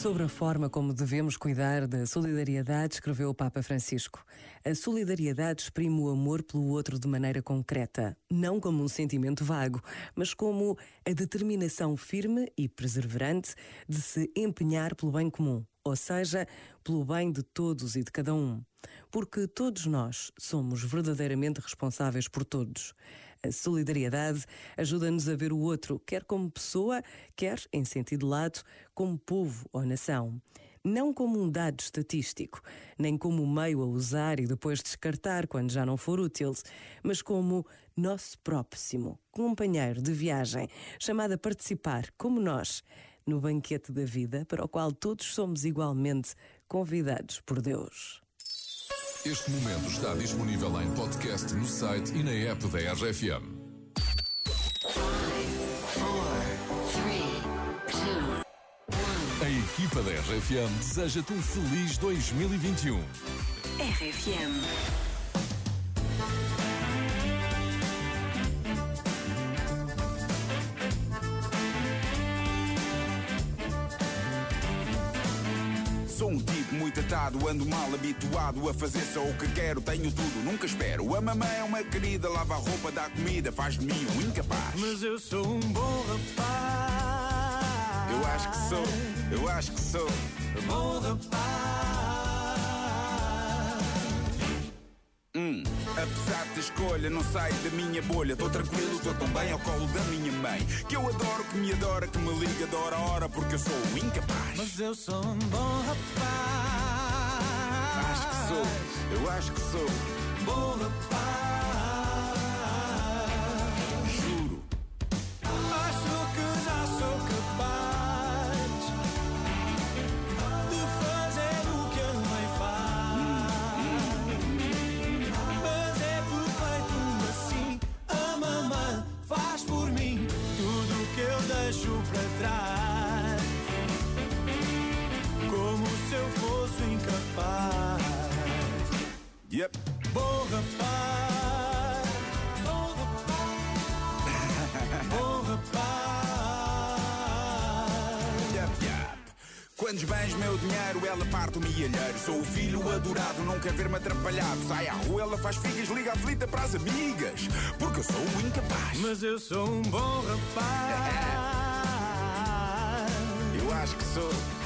Sobre a forma como devemos cuidar da solidariedade, escreveu o Papa Francisco. A solidariedade exprime o amor pelo outro de maneira concreta, não como um sentimento vago, mas como a determinação firme e perseverante de se empenhar pelo bem comum, ou seja, pelo bem de todos e de cada um. Porque todos nós somos verdadeiramente responsáveis por todos. A solidariedade ajuda-nos a ver o outro, quer como pessoa, quer, em sentido lato, como povo ou nação. Não como um dado estatístico, nem como meio a usar e depois descartar quando já não for útil, mas como nosso próximo, companheiro de viagem, chamado a participar, como nós, no banquete da vida para o qual todos somos igualmente convidados por Deus. Este momento está disponível em podcast no site e na app da RFM. A equipa da RFM deseja-te um feliz 2021. RFM. Sou um tipo atado, ando mal habituado a fazer só o que quero. Tenho tudo, nunca espero. A mamãe é uma querida, lava a roupa, dá comida, faz de mim um incapaz. Mas eu sou um bom rapaz. Eu acho que sou, eu acho que sou. Bom rapaz. Hum, apesar da escolha, não saio da minha bolha. Tô tranquilo, tô tão bem ao colo da minha mãe. Que eu adoro, que me adora, que me liga de hora a hora, porque eu sou um incapaz. Mas eu sou um bom rapaz. Acho que sou. Bom rapaz. Yep. Bom rapaz, bom rapaz, bom rapaz. Yap, yap. Quantos bens meu dinheiro, ela parte o milheiro. Sou o filho adorado, não quer ver-me atrapalhado. Sai à rua, ela faz figas, liga a flita para as amigas. Porque eu sou o incapaz. Mas eu sou um bom rapaz. Eu acho que sou.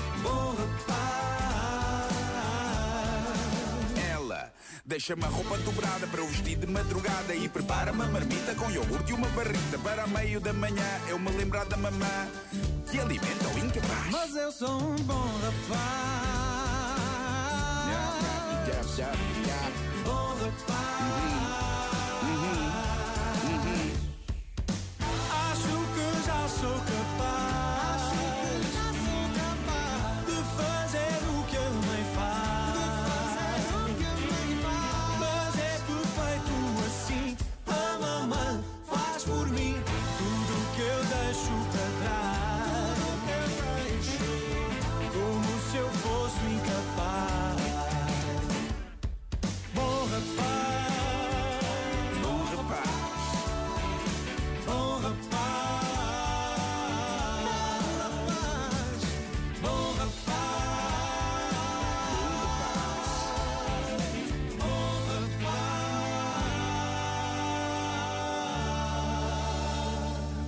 Deixa-me a roupa dobrada para eu vestir de madrugada e prepara-me a marmita com iogurte e uma barrita. Para meio da manhã eu me lembrar da mamã que alimenta o incapaz. Mas eu sou um bom rapaz.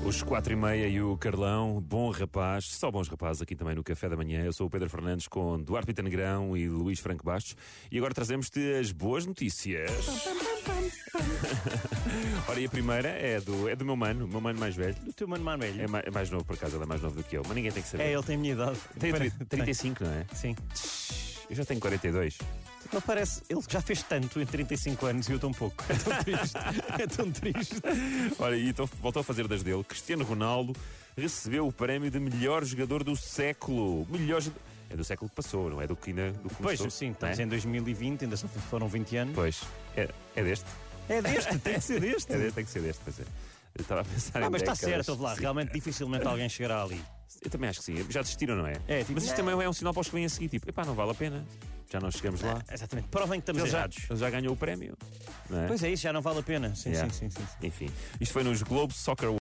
Os quatro e meia e o Carlão, bom rapaz, só bons rapazes aqui também no Café da Manhã. Eu sou o Pedro Fernandes com Duarte Pita Negrão e Luís Franco Bastos. E agora trazemos-te as boas notícias. Ora, e a primeira é do, é do meu mano, o meu mano mais velho. Do teu mano mais velho. É mais, é mais novo, por acaso, ele é mais novo do que eu, mas ninguém tem que saber. É, ele tem a minha idade. Tem Pare- 35, não é? Sim. Eu já tenho 42. Não parece. Ele já fez tanto em 35 anos e eu tão pouco. É tão triste. é tão triste. Ora, e então voltou a fazer das dele. Cristiano Ronaldo recebeu o prémio de melhor jogador do século. Melhor. É do século que passou, não é do que ainda do que Pois, começou, sim, não estamos é? em 2020, ainda só foram 20 anos. Pois, é, é deste. É deste, tem que ser deste. É deste, tem que ser deste, pois é. Eu estava a pensar Ah, mas está certo, lá. Realmente, dificilmente alguém chegará ali. Eu também acho que sim. Já desistiram, não é? É, tipo, mas isto não. também é um sinal para os que vêm a seguir. Tipo, epá, não vale a pena. Já não chegamos lá. Exatamente. Provem que estamos Ele já, errados. ele já ganhou o prémio. É? Pois é, isso já não vale a pena. Sim, Yeah. sim, sim, sim, sim. Enfim, isto foi nos Globe Soccer